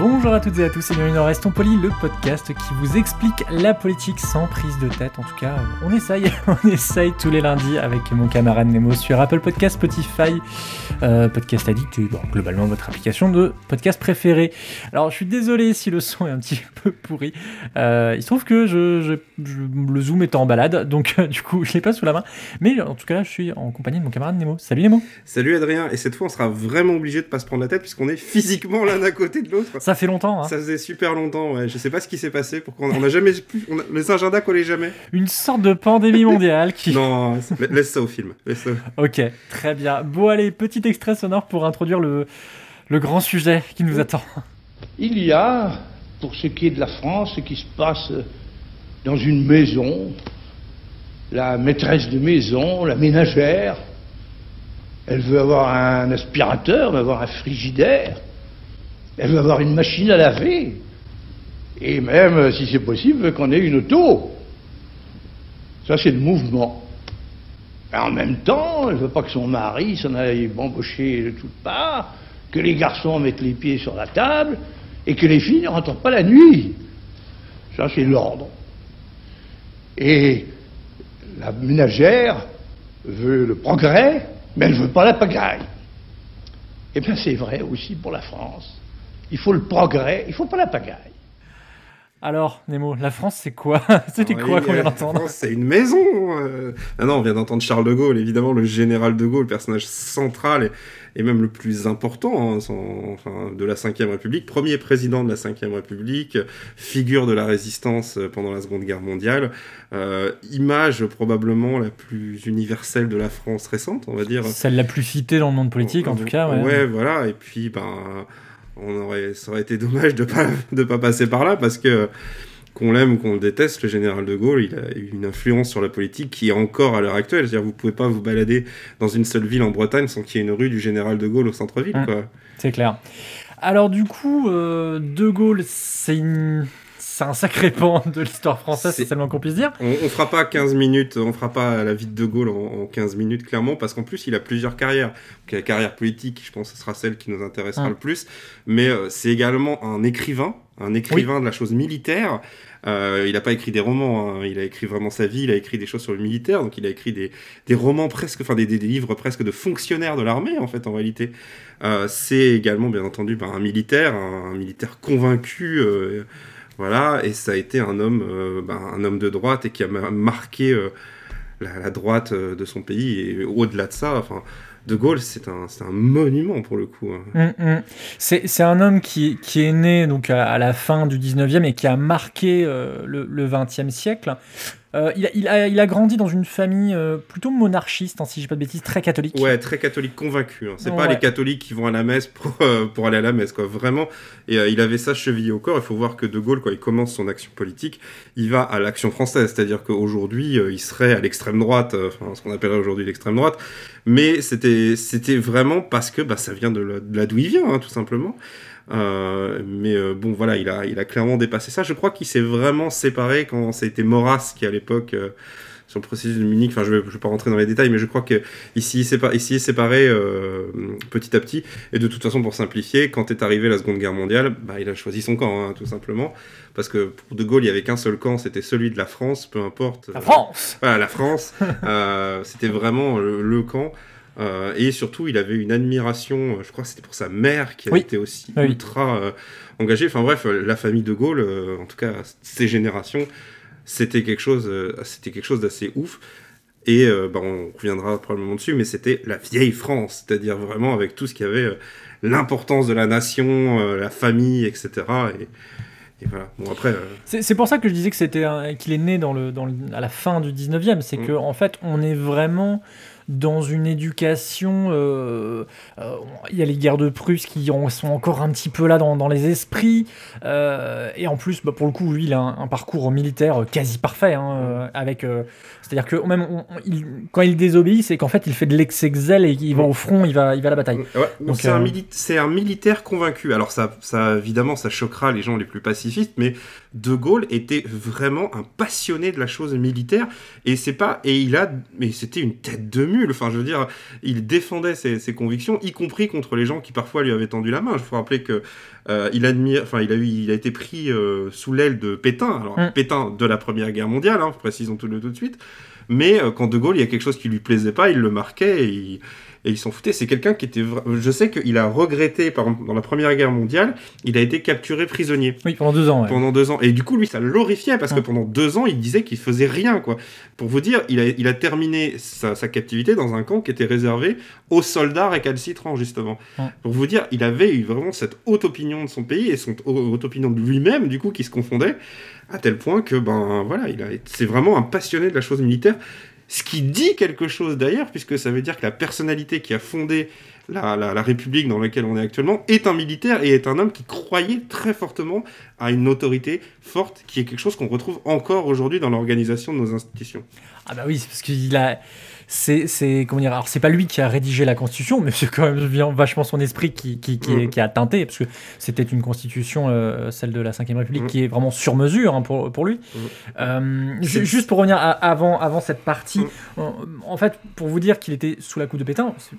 Bonjour à toutes et à tous et bienvenue dans Restons Polis, le podcast qui vous explique la politique sans prise de tête. En tout cas, euh, on essaye, on essaye tous les lundis avec mon camarade Nemo sur Apple Podcast, Spotify, euh, Podcast Addict et bon, globalement votre application de podcast préférée. Alors, je suis désolé si le son est un petit peu pourri. Euh, il se trouve que je, je- je- le zoom est en balade, donc euh, du coup, je l'ai pas sous la main. Mais en tout cas, je suis en compagnie de mon camarade Nemo. Salut Nemo. Salut Adrien, et cette fois on sera vraiment obligé de pas se prendre la tête puisqu'on est physiquement l'un à côté de l'autre. Ça fait longtemps, hein. Ça faisait super longtemps, ouais. Je sais pas ce qui s'est passé, pourquoi on on a jamais pu. on a- les agendas collaient jamais. Une sorte de pandémie mondiale qui. Non, la- laisse ça au film. Laisse ça. Ok, très bien. Bon, allez, petit extrait sonore pour introduire le, le grand sujet qui nous attend. Il y a, pour ce qui est de la France, ce qui se passe dans une maison, la maîtresse de maison, la ménagère, elle veut avoir un aspirateur, elle veut avoir un frigidaire, elle veut avoir une machine à laver, et même, si c'est possible, qu'on ait une auto. Ça, c'est le mouvement. En même temps, elle veut pas que son mari s'en aille bambocher de toutes parts, que les garçons mettent les pieds sur la table et que les filles ne rentrent pas la nuit. Ça, c'est l'ordre. Et la ménagère veut le progrès, mais elle ne veut pas la pagaille. Eh bien, c'est vrai aussi pour la France. Il faut le progrès, il ne faut pas la pagaille. Alors, Nemo, la France, c'est quoi C'était Ah quoi oui, qu'on vient euh, d'entendre France, C'est une maison. euh. Ah non, on vient d'entendre Charles de Gaulle, évidemment le général de Gaulle, personnage central et, et même le plus important hein, son- enfin, de la Ve République, premier président de la Ve République, figure de la résistance euh, pendant la Seconde Guerre mondiale, euh, image probablement la plus universelle de la France récente, on va dire. Celle la plus citée dans le monde politique, en tout cas. Ouais. voilà. Et puis, ben, on aurait, ça aurait été dommage de pas de pas passer par là parce que qu'on l'aime ou qu'on le déteste, le général de Gaulle, il a eu une influence sur la politique qui est encore à l'heure actuelle. C'est-à-dire, vous pouvez pas vous balader dans une seule ville en Bretagne sans qu'il y ait une rue du général de Gaulle au centre-ville, Mm. quoi. C'est clair. Alors, du coup, euh, De Gaulle, c'est une... c'est un sacré pan de l'histoire française, c'est seulement qu'on puisse dire. On, on fera pas 15 minutes, on fera pas la vie de De Gaulle en, en 15 minutes, clairement, parce qu'en plus, il a plusieurs carrières. Donc, la carrière politique, je pense ce sera celle qui nous intéressera Mm. le plus. Mais euh, c'est également un écrivain, un écrivain de la chose militaire. Euh, il n'a pas écrit des romans, hein. il a écrit vraiment sa vie, il a écrit des choses sur le militaire, donc il a écrit des, des romans presque, enfin des, des- des livres presque de fonctionnaires de l'armée, en fait, en réalité. Euh, c'est également, bien entendu, ben, un militaire, un, un militaire convaincu. euh, voilà, et ça a été un homme, euh, ben, un homme de droite et qui a ma- marqué euh, la, droite euh, de son pays. Et au-delà de ça, De Gaulle, c'est un, monument pour le coup. hein. Mm, mm. C'est un homme qui, est né donc à, la fin du 19e et qui a marqué le, le 20e siècle. Euh, il, a, il, a, il a grandi dans une famille euh, plutôt monarchiste, hein, si je dis pas de bêtises, très catholique. Ouais, très catholique convaincu. hein. C'est pas Ouais. les catholiques qui vont à la messe pour, euh, pour aller à la messe, quoi. Vraiment. Et il avait ça chevillé au corps. Il faut voir que De Gaulle, quand il commence son action politique, il va à l'action française. C'est-à-dire qu'aujourd'hui, il serait à l'extrême droite, enfin, ce qu'on appellerait aujourd'hui l'extrême droite. Mais c'était, vraiment parce que bah, ça vient de là d'où il vient, hein, tout simplement. Euh, mais euh, bon, voilà, il a, il a clairement dépassé ça. Je crois qu'il s'est vraiment séparé quand ça a été Maurras qui, à l'époque, euh, sur le processus de Munich, enfin, je vais, je vais pas rentrer dans les détails, mais je crois que ici, il s'est pas- ici, il est séparé petit à petit. Et de toute façon, pour simplifier, quand est arrivée la Seconde Guerre mondiale, bah, il a choisi son camp, hein, tout simplement. Parce que pour De Gaulle, il y avait qu'un seul camp, c'était celui de la France, peu importe. La France voilà, la France, euh, c'était vraiment le, le camp. Euh, et surtout, il avait une admiration, euh, je crois que c'était pour sa mère qui a Oui. été aussi Oui. ultra euh, engagée. Enfin bref, la famille de Gaulle, euh, en tout cas ses générations, c'était quelque chose, c'était quelque chose d'assez ouf. Et bah, on reviendra probablement dessus, mais c'était la vieille France, c'est-à-dire vraiment avec tout ce qu'il y avait, l'importance de la nation, la famille, etc. Et, et voilà. Bon après, euh, C'est pour ça que je disais que c'était qu'il est né dans le, dans le- à la fin du 19e. C'est Mm. que en fait, on est vraiment dans une éducation. euh, euh, Il y a les guerres de Prusse qui en- sont encore un petit peu là dans, dans les esprits. euh, et en plus, bah, pour le coup, lui, il a un, un parcours militaire quasi parfait. hein, avec, C'est-à-dire que même on- on- il- quand il désobéit, c'est qu'en fait, il fait de l'ex-excel et il va au front, il va, il va à la bataille. Ouais, c'est un, mili- c'est un militaire convaincu. Alors ça, ça, évidemment, ça choquera les gens les plus pacifistes, mais De Gaulle était vraiment un passionné de la chose militaire, et c'est pas, et il a, mais c'était une tête de mule. Enfin, je veux dire, il défendait ses, ses convictions, y compris contre les gens qui parfois lui avaient tendu la main. Je faut rappeler que euh, il admire, enfin, il a eu, il a été pris euh, sous l'aile de Pétain. Alors Mm. Pétain de la Première Guerre mondiale, hein, précisons tout, tout de suite. Mais euh, quand De Gaulle, il y a quelque chose qui lui plaisait pas, il le marquait et il, et il s'en foutait. C'est quelqu'un qui était. Je sais qu'il a regretté, par exemple, dans la Première Guerre mondiale, il a été capturé prisonnier Oui, pendant deux ans. ouais. pendant deux ans. Et du coup, lui, ça l'horrifiait parce que pendant deux ans, il disait qu'il faisait rien, quoi. Pour vous dire, il a, il a terminé sa, sa captivité dans un camp qui était réservé aux soldats récalcitrants, justement. Pour vous dire, il avait eu vraiment cette haute opinion de son pays et son haute haute opinion de lui-même, du coup, qui se confondait, à tel point que, ben, voilà, il a, c'est vraiment un passionné de la chose militaire. Ce qui dit quelque chose d'ailleurs, puisque ça veut dire que la personnalité qui a fondé la, la- la République dans laquelle on est actuellement est un militaire et est un homme qui croyait très fortement à une autorité forte, qui est quelque chose qu'on retrouve encore aujourd'hui dans l'organisation de nos institutions. Ah bah oui, c'est parce qu'il a. C'est, c'est comment dire Alors c'est pas lui qui a rédigé la constitution, mais c'est quand même bien vachement son esprit qui, qui, qui, est- Mhm. qui a teinté, parce que c'était une constitution, euh, celle de la Ve République, Mhm. qui est vraiment sur mesure hein, pour, pour lui. Mhm. Euh, ju- juste pour revenir à- avant, avant cette partie, en, en fait, pour vous dire qu'il était sous la coupe de Pétain, c'est-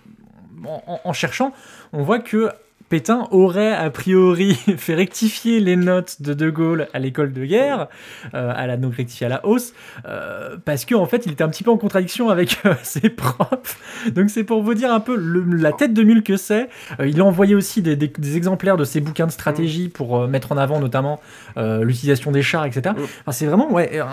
en, cherchant, on voit que Pétain aurait a priori fait rectifier les notes de De Gaulle à l'école de guerre, euh, à la donc rectifier à la hausse, euh, parce qu'en en fait il était un petit peu en contradiction avec euh, ses profs. Donc c'est pour vous dire un peu le- la tête de mule que c'est. Il a envoyé aussi des, des- des exemplaires de ses bouquins de stratégie pour euh, mettre en avant notamment l'utilisation des chars, etc. Mm. Enfin, c'est vraiment ouais, un,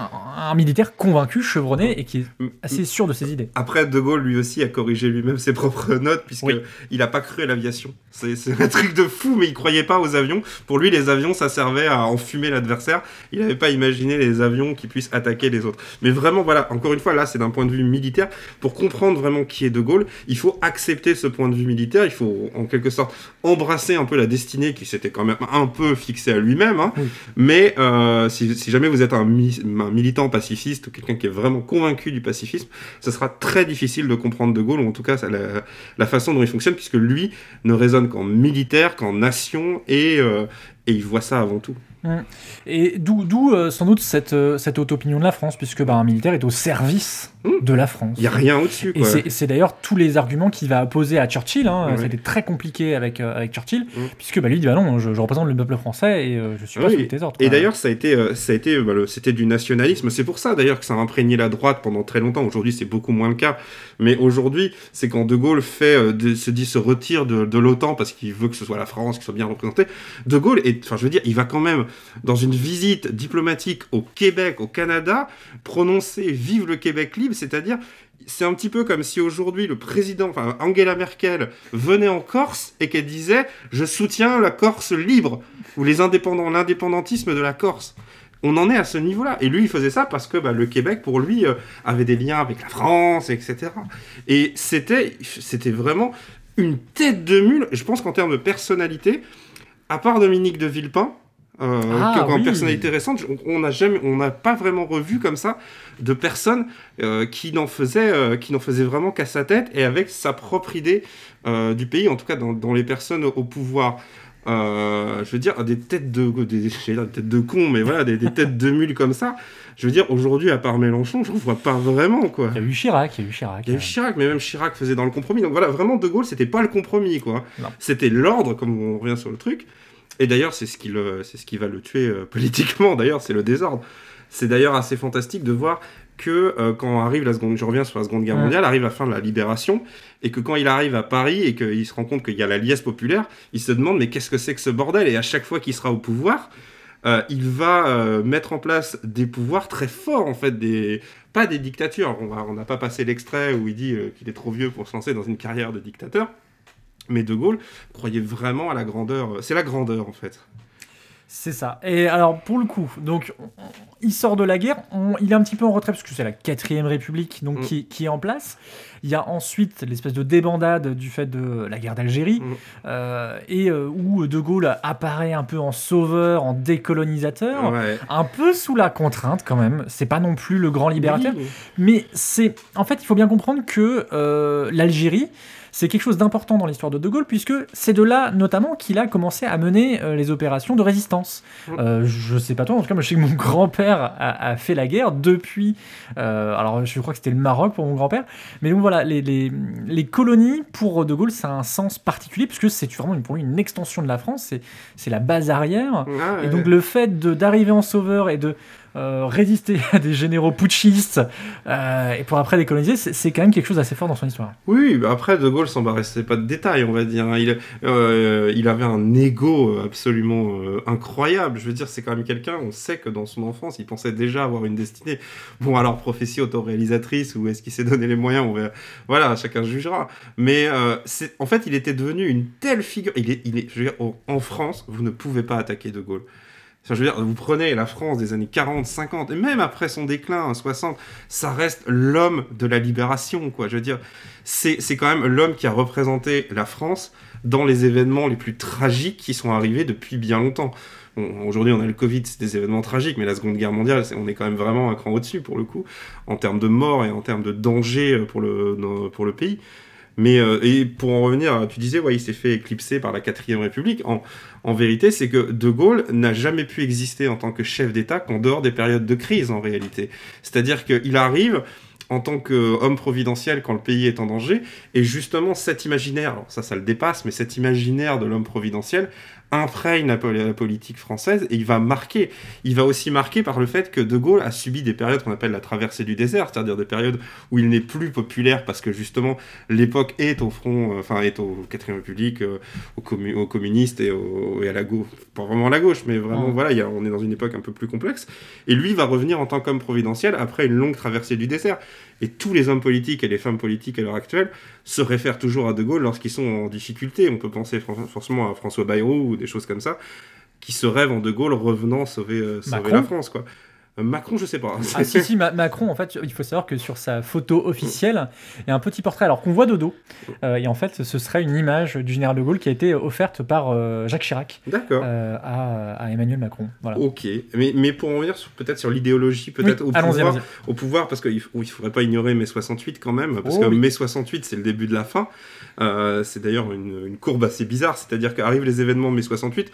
un militaire convaincu, chevronné et qui est assez sûr de ses idées. Après, De Gaulle, lui aussi, a corrigé lui-même ses propres notes, puisque Oui. il n'a pas cru à l'aviation. C'est un truc de fou, mais il croyait pas aux avions. Pour lui, les avions, ça servait à enfumer l'adversaire. Il n'avait pas imaginé les avions qui puissent attaquer les autres. Mais vraiment, voilà, encore une fois, là, c'est d'un point de vue militaire. Pour comprendre vraiment qui est De Gaulle, il faut accepter ce point de vue militaire. Il faut, en quelque sorte, embrasser un peu la destinée qui s'était quand même un peu fixée à lui-même. hein. Oui. Mais euh, si, si jamais vous êtes un, mi- un militant pacifiste ou quelqu'un qui est vraiment convaincu du pacifisme, ce sera très difficile de comprendre De Gaulle, ou en tout cas ça, la, la façon dont il fonctionne, puisque lui ne raisonne qu'en militaire, qu'en nation, et, euh, et il voit ça avant tout. Et d'où, euh, sans doute cette, euh, cette haute opinion de la France, puisque bah, un militaire est au service Mm. de la France. Il n'y a rien au-dessus. Et c'est, c'est d'ailleurs tous les arguments qu'il va opposer à Churchill. Hein. C'était très compliqué avec, euh, avec Churchill, Mm. puisque bah, lui dit bah non, je, je représente le peuple français et euh, je suis pas sous tes ordres. Et d'ailleurs, ça a été, ça a été, bah, c'était du nationalisme. C'est pour ça d'ailleurs que ça a imprégné la droite pendant très longtemps. Aujourd'hui, c'est beaucoup moins le cas. Mais aujourd'hui, c'est quand De Gaulle fait, de- se dit, se retire de, de l'OTAN parce qu'il veut que ce soit la France qui soit bien représentée. De Gaulle, enfin, je veux dire, il va quand même dans une visite diplomatique au Québec, au Canada, prononcer "Vive le Québec libre", c'est-à-dire c'est un petit peu comme si aujourd'hui le président, enfin Angela Merkel, venait en Corse et qu'elle disait Je soutiens la Corse libre ou les indépendants, l'indépendantisme de la Corse. On en est à ce niveau-là. Et lui, il faisait ça parce que bah, le Québec, pour lui, euh, avait des liens avec la France, etc. Et c'était, c'était vraiment une tête de mule. Je pense qu'en termes de personnalité, à part Dominique de Villepin, euh, Ah, oui. personnalité récente, on- n'a jamais, on n'a pas vraiment revu comme ça de personnes euh, qui n'en faisaient, euh, qui n'en faisaient vraiment qu'à sa tête et avec sa propre idée euh, du pays, en tout cas dans, dans les personnes au, pouvoir. Je veux dire, des têtes de, des, dire des têtes de cons, mais voilà, des, des têtes de mules comme ça. Je veux dire, aujourd'hui, à part Mélenchon, je ne vois pas vraiment, quoi. Il y a eu Chirac, il y a eu Chirac. Il y a eu Chirac, mais même Chirac faisait dans le compromis. Donc voilà, vraiment, De Gaulle, c'était pas le compromis, quoi. C'était l'ordre, comme on revient sur le truc. Et d'ailleurs, c'est ce qui, le, c'est ce qui va le tuer euh, politiquement, d'ailleurs, c'est le désordre. C'est d'ailleurs assez fantastique de voir que euh, quand arrive la seconde, je reviens sur la Seconde Guerre Ouais. mondiale, arrive la fin de la libération, et que quand il arrive à Paris et qu'il se rend compte qu'il y a la liesse populaire, il se demande mais qu'est-ce que c'est que ce bordel? Et à chaque fois qu'il sera au pouvoir, euh, il va euh, mettre en place des pouvoirs très forts, en fait, des pas des dictatures. On n'a pas passé l'extrait où il dit qu'il est trop vieux pour se lancer dans une carrière de dictateur. Mais De Gaulle croyait vraiment à la grandeur. C'est la grandeur, en fait. C'est ça. Et alors, pour le coup, donc, on- on- il sort de la guerre, on- il est un petit peu en retrait parce que c'est la quatrième république donc, Mm. qui, qui est en place. Il y a ensuite l'espèce de débandade du fait de la guerre d'Algérie, Mm. euh, et euh, où De Gaulle apparaît un peu en sauveur, en décolonisateur, Ouais. un peu sous la contrainte quand même. C'est pas non plus le grand libérateur. Oui. Mais c'est. En fait, il faut bien comprendre que euh, l'Algérie, c'est quelque chose d'important dans l'histoire de De Gaulle, puisque c'est de là, notamment, qu'il a commencé à mener euh, les opérations de résistance. Mm. Euh, je sais pas toi, en tout cas, moi, je sais que mon grand-père a, a fait la guerre depuis. euh, alors, je crois que c'était le Maroc pour mon grand-père. Mais donc voilà, les, les, les colonies, pour De Gaulle, ça a un sens particulier, puisque c'est vraiment une- pour lui une extension de la France, c'est- c'est la base arrière. Ah, Et donc le fait d'arriver en sauveur et de euh, résister à des généraux putschistes euh, et pour après décoloniser, c'est c'est quand même quelque chose d'assez fort dans son histoire. Oui, après, De Gaulle s'embarrassait pas de détails, on va dire. hein. Il, euh, il avait un ego absolument incroyable. Je veux dire, c'est quand même quelqu'un, on sait que dans son enfance, il pensait déjà avoir une destinée. Bon, alors, prophétie autoréalisatrice, ou est-ce qu'il s'est donné les moyens. Voilà, chacun jugera. Mais en fait, il était devenu une telle figure. Il est, il est, je veux dire, en France, vous ne pouvez pas attaquer De Gaulle. Je veux dire, vous prenez la France des années 40, 50, et même après son déclin, en 60, ça reste l'homme de la libération, quoi. Je veux dire, c'est quand même l'homme qui a représenté la France dans les événements les plus tragiques qui sont arrivés depuis bien longtemps. Aujourd'hui, on a le Covid, c'est des événements tragiques, mais la Seconde Guerre mondiale, on est quand même vraiment un cran au-dessus, pour le coup, en termes de mort et en termes de danger euh, pour le, pour le pays. Mais euh, et pour en revenir, tu disais, ouais, il s'est fait éclipser par la quatrième République. En, en vérité, c'est que De Gaulle n'a jamais pu exister en tant que chef d'État qu'en dehors des périodes de crise, en réalité. C'est-à-dire qu'il arrive en tant qu'homme providentiel quand le pays est en danger, et justement cet imaginaire, alors ça, ça le dépasse, mais cet imaginaire de l'homme providentiel imprègne la, la politique française et il va marquer. Il va aussi marquer par le fait que De Gaulle a subi des périodes qu'on appelle la traversée du désert, c'est-à-dire des périodes où il n'est plus populaire parce que justement l'époque est au front, euh, enfin est au 4 République, euh, aux, commu- aux communistes et, à la gauche, pas vraiment à la gauche, mais vraiment Ouais. voilà, il y a- on est dans une époque un peu plus complexe. Et lui va revenir en tant qu'homme providentiel après une longue traversée du désert. Et tous les hommes politiques et les femmes politiques à l'heure actuelle se réfèrent toujours à De Gaulle lorsqu'ils sont en difficulté. On peut penser forcément à François Bayrou ou des choses comme ça, qui se rêvent en De Gaulle revenant sauver, euh, sauver la France. Quoi. Macron, je sais pas. Ah si, si, Ma- Macron, en fait, il faut savoir que sur sa photo officielle, il y a un petit portrait, alors qu'on voit de dos. Euh, et en fait, ce serait une image du général de Gaulle qui a été offerte par euh, Jacques Chirac euh, à, à Emmanuel Macron. Voilà. Ok, mais, mais pour en revenir peut-être sur l'idéologie, peut-être Oui, au, pouvoir, au pouvoir, parce qu'il ne faudrait pas ignorer mai 68 quand même, parce Oh que oui. mai 68 c'est le début de la fin. Euh, c'est d'ailleurs une, une courbe assez bizarre, c'est-à-dire qu'arrivent les événements de mai 68.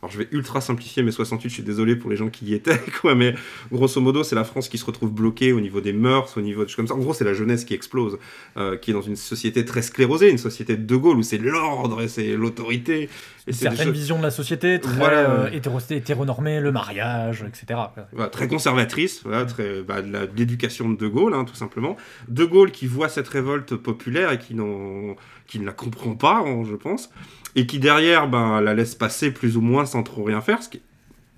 Alors je vais ultra simplifier mai 68, je suis désolé pour les gens qui y étaient, quoi, mais grosso modo c'est la France qui se retrouve bloquée au niveau des mœurs, au niveau de comme ça. En gros c'est la jeunesse qui explose, euh, qui est dans une société très sclérosée, une société de De Gaulle où c'est l'ordre et c'est l'autorité. Et c'est des certaine choses- vision de la société, très Voilà. euh, hétéro- hétéronormée, le mariage, etc. Voilà, très conservatrice, voilà, très, bah, de la- de l'éducation de De Gaulle, hein, tout simplement. De Gaulle qui voit cette révolte populaire et qui, n'en- qui ne la comprend pas, je pense, et qui derrière ben, la laisse passer plus ou moins sans trop rien faire, ce qui,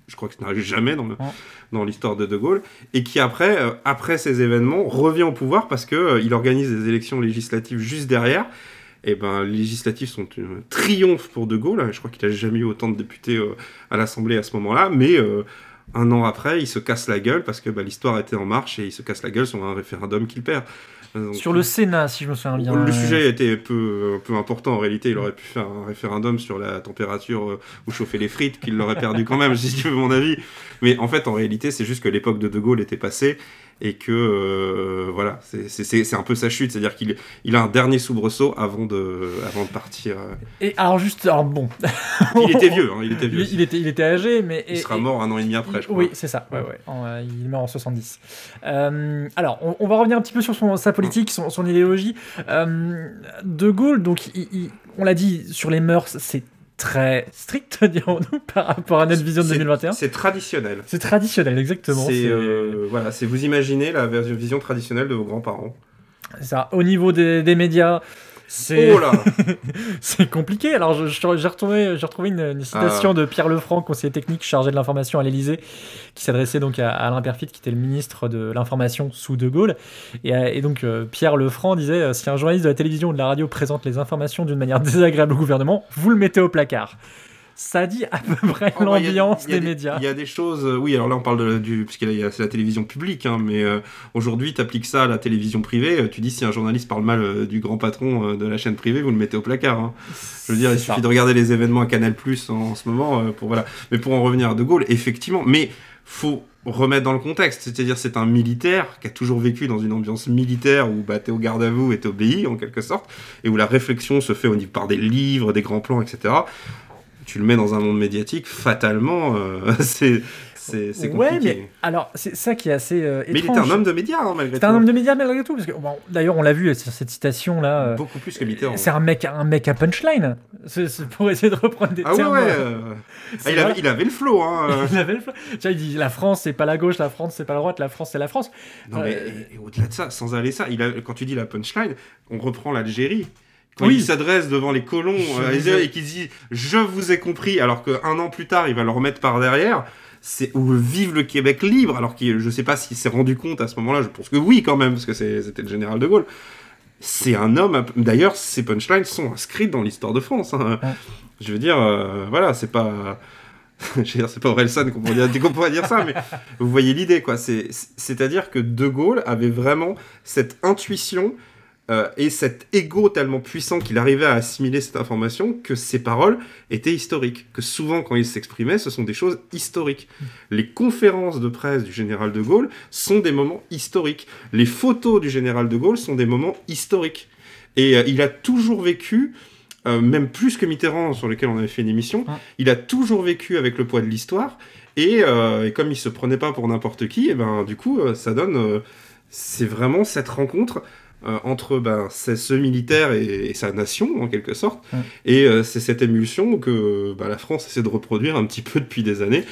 je crois que ça n'arrive jamais dans, le- Ouais. dans l'histoire de De Gaulle, et qui après, euh, après ces événements, revient au pouvoir parce que euh, il organise des élections législatives juste derrière. Et ben, les législatives sont un triomphe pour De Gaulle. Je crois qu'il n'a jamais eu autant de députés euh, à l'Assemblée à ce moment-là, mais euh, un an après, il se casse la gueule parce que bah, l'histoire était en marche et il se casse la gueule sur un référendum qu'il perd. Euh, donc, Sur le Sénat, si je me souviens bien. le euh, sujet était peu, peu important en réalité. Il aurait pu faire un référendum sur la température euh, où chauffer les frites, qu'il l'aurait perdu quand même, si tu veux mon avis. Mais en fait, en réalité, c'est juste que l'époque de De Gaulle était passée et que euh, voilà, c'est- un peu sa chute. C'est-à-dire qu'il il a un dernier soubresaut avant de, avant de partir. euh. Et alors juste, alors bon, Il était vieux, hein, il était vieux. il, il était, il était âgé, mais Il et- sera et- mort un an et demi après, je crois. Oui, c'est ça. Ouais, ouais. En, euh, il mort en 70. Euh, alors, on, on va revenir un petit peu sur son, sa politique, son, son idéologie. De Gaulle, donc, on l'a dit, sur les mœurs, c'est très strict, dirons-nous, par rapport à notre vision de C'est- 2021. C'est traditionnel. C'est traditionnel, exactement. C'est euh, voilà, c'est vous imaginez la version- vision traditionnelle de vos grands-parents. c'est ça. Au niveau des, des médias, c'est Oh là c'est compliqué. Alors, je- je- j'ai retrouvé, j'ai retrouvé une, une citation Ah. de Pierre Lefranc, conseiller technique chargé de l'information à l'Élysée, qui s'adressait donc à, à Alain Perfit, qui était le ministre de l'information sous De Gaulle. Et, euh, et donc, euh, Pierre Lefranc disait euh, si un journaliste de la télévision ou de la radio présente les informations d'une manière désagréable au gouvernement, vous le mettez au placard. Ça dit à peu près Oh, bah, l'ambiance des médias. Il y a des choses, euh, oui, alors là on parle de, du, parce y a- c'est la télévision publique, hein, mais euh, aujourd'hui tu appliques ça à la télévision privée, euh, tu dis si un journaliste parle mal euh, du grand patron euh, de la chaîne privée, vous le mettez au placard. hein. Je veux dire, il suffit de regarder les événements à Canal Plus en, en ce moment, pour voilà. Mais pour en revenir à De Gaulle, effectivement, mais faut remettre dans le contexte, c'est-à-dire c'est un militaire qui a toujours vécu dans une ambiance militaire où bah, t'es au garde à vous et t'obéis en quelque sorte, et où la réflexion se fait au niveau par des livres, des grands plans, etc. Tu le mets dans un monde médiatique, fatalement, euh, c'est Ouais, compliqué. mais alors, c'est ça qui est assez euh, Mais il étrange. était un homme de médias, hein, malgré tout. un homme de médias malgré tout, parce que bon, d'ailleurs on l'a vu sur cette citation là. euh, Beaucoup plus que Mitterrand. c'est un mec, un mec à punchline. C'est pour essayer de reprendre des Ah ouais, termes. ouais. euh, euh, ah, il, avait, il avait le flow, hein. euh. Il avait le feu. Tu vois, il dit la France c'est pas la gauche, la France c'est pas la droite, la France c'est la France. Non, mais Euh, au-delà de ça, sans aller ça, il a, quand tu dis la punchline, on reprend l'Algérie. Quand Oui. il s'adresse devant les colons euh, et qu'il dit Je vous ai compris, alors qu'un an plus tard, il va le remettre par derrière, c'est ou vive le Québec libre, alors que je sais pas s'il s'est rendu compte à ce moment-là, je pense que oui quand même, parce que c'était le général de Gaulle. C'est un homme. D'ailleurs, ces punchlines sont inscrites dans l'histoire de France. hein. Ouais. Je veux dire, euh, voilà, c'est pas. c'est pas Orelsan qu'on pourrait dire, qu'on pourrait dire ça, mais vous voyez l'idée, quoi. C'est- C'est-à-dire que De Gaulle avait vraiment cette intuition euh, et cet ego tellement puissant qu'il arrivait à assimiler cette information que ses paroles étaient historiques. Que souvent, quand il s'exprimait, ce sont des choses historiques. Les conférences de presse du général de Gaulle sont des moments historiques. Les photos du général de Gaulle sont des moments historiques. Et euh, il a toujours vécu, euh, même plus que Mitterrand, sur lequel on avait fait une émission, Ouais. il a toujours vécu avec le poids de l'histoire. Et, euh, et comme il se prenait pas pour n'importe qui, et ben, du coup, euh, ça donne. c'est vraiment cette rencontre euh, entre ben, ce militaire et, et sa nation, en quelque sorte. Ouais. Et euh, c'est cette émulsion que ben, la France essaie de reproduire un petit peu depuis des années.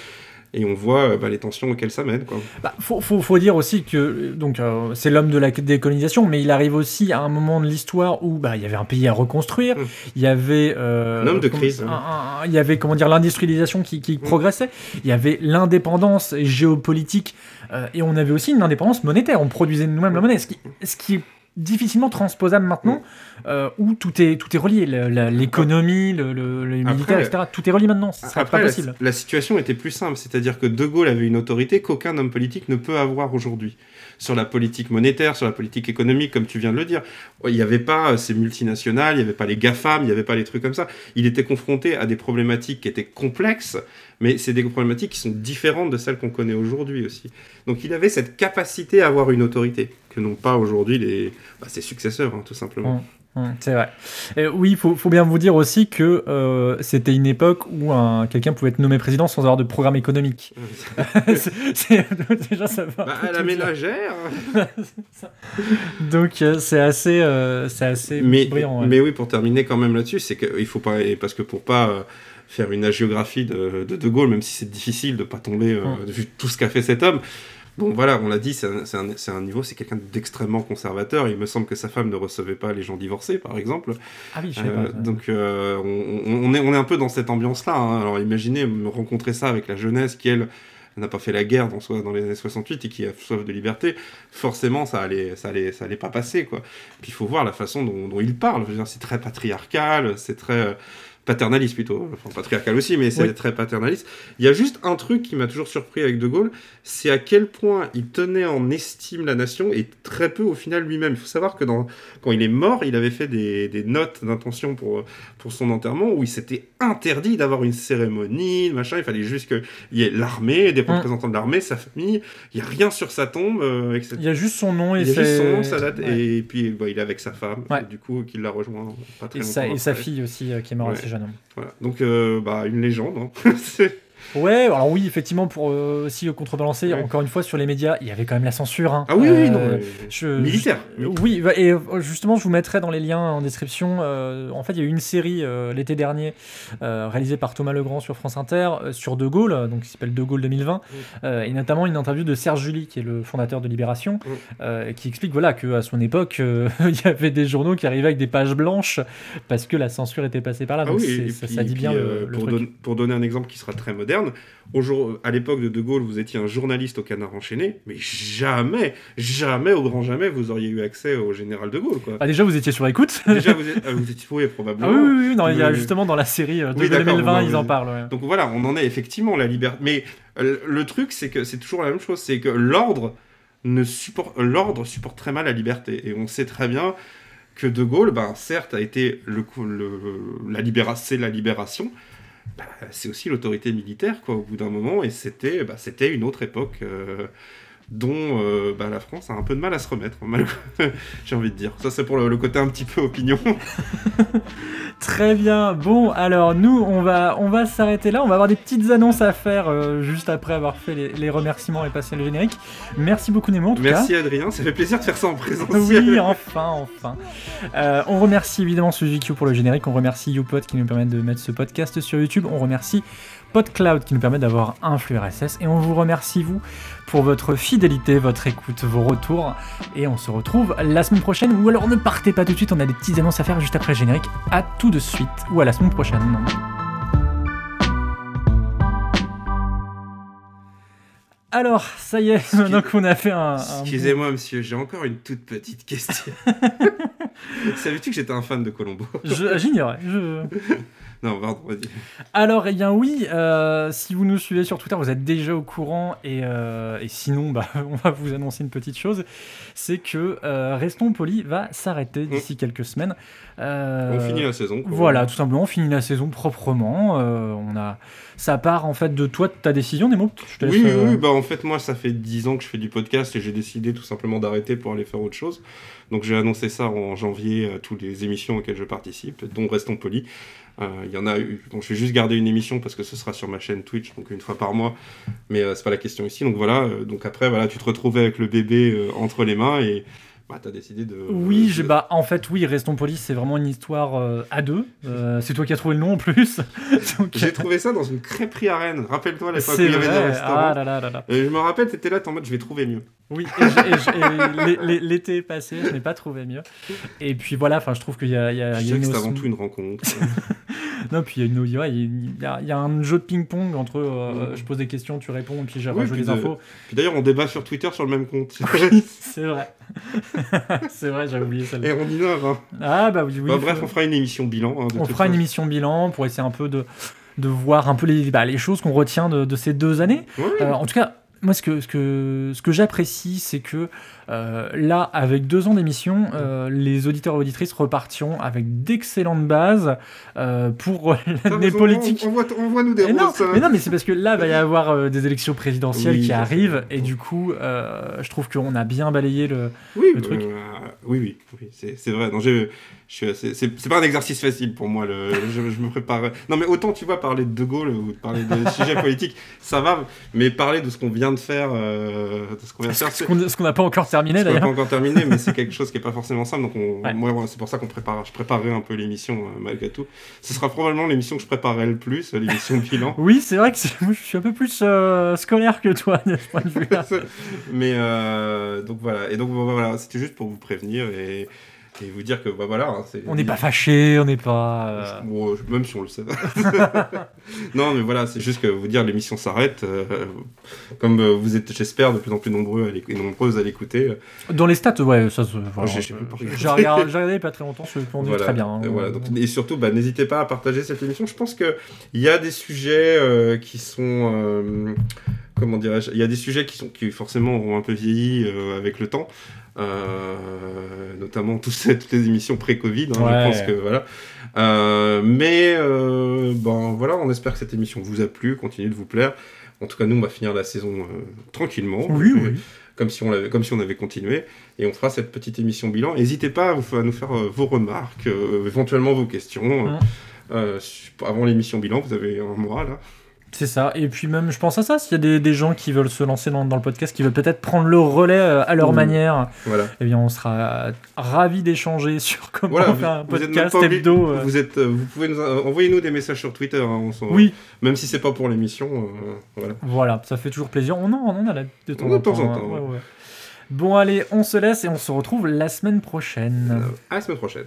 Et on voit euh, ben, les tensions auxquelles ça mène. Quoi. Bah, faut, faut, faut dire aussi que donc euh, c'est l'homme de la décolonisation, mais il arrive aussi à un moment de l'histoire où bah il y avait un pays à reconstruire, Mm. il y avait euh, Un homme de crise, un- hein. un- un- il y avait comment dire l'industrialisation qui, qui Mm. progressait, il y avait l'indépendance géopolitique euh, et on avait aussi une indépendance monétaire, on produisait nous-mêmes la monnaie, ce qui, ce qui est difficilement transposable maintenant, euh, où tout est tout est relié, l'économie, le, le, le Après, militaire, etc. Tout est relié maintenant, ce serait Après, pas la- possible. La, situation était plus simple, c'est-à-dire que De Gaulle avait une autorité qu'aucun homme politique ne peut avoir aujourd'hui. Sur la politique monétaire, sur la politique économique, comme tu viens de le dire. Il n'y avait pas ces multinationales, il n'y avait pas les GAFAM, il n'y avait pas les trucs comme ça. Il était confronté à des problématiques qui étaient complexes, mais c'est des problématiques qui sont différentes de celles qu'on connaît aujourd'hui aussi. Donc il avait cette capacité à avoir une autorité, que n'ont pas aujourd'hui les, bah, ses successeurs, hein, tout simplement. C'est vrai. Et oui, il faut, faut bien vous dire aussi que euh, c'était une époque où un- quelqu'un pouvait être nommé président sans avoir de programme économique. C'est- c'est- déjà, ça va. Bah, à la ménagère Donc, euh, c'est assez, euh, c'est assez mais, brillant. ouais. mais oui, pour terminer quand même là-dessus, c'est qu'il faut pas, parce que pour pas euh, faire une agiographie de, de De Gaulle, même si c'est difficile de pas tomber, vu tout ce qu'a fait cet homme, bon voilà, on l'a dit, c'est un, niveau, c'est quelqu'un d'extrêmement conservateur. Il me semble que sa femme ne recevait pas les gens divorcés, par exemple. Ah oui, je sais Euh, pas. ça. donc euh, on, est, on est un peu dans cette ambiance-là. hein. Alors imaginez me rencontrer ça avec la jeunesse qui, elle, n'a pas fait la guerre dans, les années 68 et qui a soif de liberté. Forcément, ça allait, ça allait, ça allait pas passer. Quoi. Puis il faut voir la façon dont, dont il parle. Je veux dire, C'est très patriarcal, c'est très euh, paternaliste plutôt. Enfin, patriarcal aussi, mais c'est Oui. très paternaliste. Il y a juste un truc qui m'a toujours surpris avec De Gaulle, c'est à quel point il tenait en estime la nation et très peu au final lui-même. Il faut savoir que dans, quand il est mort, il avait fait des, des notes d'intention pour, pour son enterrement où il s'était interdit d'avoir une cérémonie, machin. Il fallait juste qu'il y ait l'armée, des représentants de l'armée, sa famille. Il n'y a rien sur sa tombe, euh, etc. Il y a juste son nom et Il y a juste son nom, sa date, ouais. et puis bah, il est avec sa femme, Ouais. du coup, qui l'a rejoint pas très Et longtemps sa, et sa fille aussi, euh, qui est morte Ouais. Donc, euh, bah, une légende. hein. Ouais, alors oui, effectivement, pour euh, aussi contrebalancer, Ouais. encore une fois, sur les médias, il y avait quand même la censure. hein. ah oui, oui, non. Euh, mais- Je- Militaire. je- oui, bah, et euh, justement, je vous mettrai dans les liens en description. en fait, il y a eu une série l'été dernier réalisée par Thomas Legrand sur France Inter sur De Gaulle, donc qui s'appelle De Gaulle 2020, euh, et notamment une interview de Serge Julie, qui est le fondateur de Libération, euh, qui explique voilà que à son époque, il y avait des journaux qui arrivaient avec des pages blanches parce que la censure était passée par là. Ah Donc oui, et ça, puis- ça dit bien puis, le, le pour, truc. don- pour donner un exemple qui sera très moderne, moderne. À l'époque de De Gaulle, vous étiez un journaliste au canard enchaîné, mais jamais, jamais, au grand jamais, vous auriez eu accès au général de Gaulle. Quoi. Ah, déjà, vous étiez sur écoute Déjà, vous, êtes, ah, vous étiez oui, probablement. Ah oui, oui, oui, non, il y a justement dans la série euh, de oui, d'accord, 2020, bon, ils en parlent. ouais. Donc voilà, on en est effectivement la liberté. Mais euh, le truc, c'est que c'est toujours la même chose, c'est que l'ordre ne supporte, l'ordre supporte très mal la liberté, et on sait très bien que De Gaulle, ben certes, a été le, coup- le la c'est la libération. Bah, c'est aussi l'autorité militaire, quoi, au bout d'un moment, et c'était, bah, une autre époque euh, dont euh, bah, la France a un peu de mal à se remettre, j'ai envie de dire. Ça, c'est pour le, le côté un petit peu opinion. Très bien. Bon, alors nous, on va, on va s'arrêter là. On va avoir des petites annonces à faire euh, juste après avoir fait les, les remerciements et passé le générique. Merci beaucoup Nemo en tout Merci Adrien, ça fait plaisir de faire ça en présentiel. Oui, enfin, enfin. Euh, on remercie évidemment SujiQ pour le générique. On remercie YouPod qui nous permet de mettre ce podcast sur YouTube. On remercie PodCloud qui nous permet d'avoir un flux RSS. Et on vous remercie, vous, pour votre fidélité, votre écoute, vos retours. Et on se retrouve la semaine prochaine. Ou alors ne partez pas tout de suite, on a des petites annonces à faire juste après le générique. À tout de suite. Ou à la semaine prochaine. Alors, ça y est, maintenant qu'on a fait un. un Excusez-moi, monsieur, j'ai encore une toute petite question. Savais-tu que j'étais un fan de Colombo J'ignorais. Je... Non, pardon, vas-y. Alors, eh bien oui, euh, si vous nous suivez sur Twitter, vous êtes déjà au courant. Et, euh, et sinon, bah, on va vous annoncer une petite chose. C'est que euh, Restons Polis va s'arrêter d'ici quelques semaines. Euh, On finit la saison. quoi. Voilà, tout simplement, on finit la saison proprement. Euh, on a... Ça part en fait de toi, de ta décision, Nemo Je laisse, Oui, oui, euh, oui, bah en fait, moi, ça fait 10 ans que je fais du podcast et j'ai décidé tout simplement d'arrêter pour aller faire autre chose. Donc, j'ai annoncé ça en janvier à toutes les émissions auxquelles je participe, dont Restons Polis. Euh, Il y en a eu. Bon, je vais juste garder une émission parce que ce sera sur ma chaîne Twitch, donc une fois par mois. Mais euh, c'est pas la question ici. Donc voilà. euh, donc après, voilà, tu te retrouvais avec le bébé euh, entre les mains et bah, t'as décidé de. Oui, de- j'ai- bah, en fait, oui, Restons Polis, c'est vraiment une histoire euh, à deux. Euh, c'est toi qui as trouvé le nom en plus. J'ai trouvé ça dans une crêperie arène. Rappelle-toi l'époque où c'est il y avait des restaurants. Ah là là là là. Et je me rappelle, t'étais là, t'es en mode, je vais trouver mieux. Oui, et, et l'été passé, je n'ai pas trouvé mieux. Et puis voilà, enfin, je trouve qu'il y a, il y a- Je y a dirais que une c'est avant tout une rencontre. Non, puis il y a une, ouais, il y y a un jeu de ping-pong entre euh, Mhm. je pose des questions, tu réponds, et puis je Oui, de- infos. Puis d'ailleurs, on débat sur Twitter sur le même compte. C'est vrai. c'est vrai, j'avais oublié Et celle-là. on innove. Hein. Ah bah oui, oui. Bah, faut- bref, on fera une émission bilan. hein, on fera une émission bilan pour essayer un peu de, de voir un peu les, bah, les choses qu'on retient de, de ces deux années. Euh, en tout cas, moi, ce que, ce que, ce que j'apprécie, c'est que euh, là, avec deux ans d'émission, euh, les auditeurs et auditrices repartiront avec d'excellentes bases euh, pour l'année politique. On, on voit, on voit nous des Mais non, hein. mais non, mais c'est parce que là, il va y avoir des élections présidentielles Oui, qui je arrivent, et du coup, je trouve qu'on a bien balayé le. Oui, le truc. oui, oui, oui, c'est vrai. Non, je c'est c'est pas un exercice facile pour moi. Le, je, je me prépare. Non, mais autant tu vois parler de De Gaulle ou parler de sujets politiques, ça va. Mais parler de ce qu'on vient de faire, euh, ce qu'on vient de faire, Ce c'est qu'on ce qu'on n'a pas encore terminé c'est pas d'ailleurs. encore terminé, mais c'est quelque chose qui est pas forcément simple. Donc, on, Ouais. moi, c'est pour ça qu'on prépare. Je préparerai un peu l'émission euh, malgré tout. Ce sera probablement l'émission que je préparerai le plus, l'émission bilan. Oui, c'est vrai que moi, je suis un peu plus euh, scolaire que toi de ce point de vue-là. mais donc voilà. Et donc voilà, c'était juste pour vous prévenir et, et vous dire que bah, voilà. hein, On n'est pas fâché, on n'est pas. euh, Bon, même si on le sait. non, mais voilà, c'est juste que vous dire l'émission s'arrête. euh, comme euh, vous êtes, j'espère, de plus en plus nombreux et nombreuses à l'écouter. Dans les stats, ouais, ça j'ai- regardé. pas très longtemps, je me Voilà. très bien. hein. Et, voilà, donc- et surtout, bah, n'hésitez pas à partager cette émission. Je pense qu'il y a des sujets euh, qui sont. comment dirais-je Il y a des sujets qui, sont, qui forcément auront un peu vieilli avec le temps. Euh, notamment toutes les émissions pré-Covid. hein, Ouais. Je pense que voilà. Euh, mais euh, bon, voilà, on espère que cette émission vous a plu, continue de vous plaire. En tout cas, nous, on va finir la saison tranquillement. Oui, oui. Comme si, on l'avait- comme si on avait continué. Et on fera cette petite émission bilan. N'hésitez pas à, vous- à nous faire vos remarques, éventuellement vos questions. Euh, avant l'émission bilan, vous avez un mois là. C'est ça. Et puis même, je pense à ça, s'il y a des, des gens qui veulent se lancer dans, dans le podcast, qui veulent peut-être prendre le relais euh, à leur Mmh. manière, Voilà. eh bien, on sera ravis d'échanger sur comment Voilà, faire un vous podcast hebdo. euh. Vous êtes, euh, vous pouvez nous euh, envoyez-nous des messages sur Twitter. hein, on s'en- Oui, Même si c'est pas pour l'émission, euh, voilà. voilà, ça fait toujours plaisir. On en, on en a de temps en temps hein. temps, Ouais, ouais. Bon, allez, on se laisse et on se retrouve la semaine prochaine. Euh, à la semaine prochaine.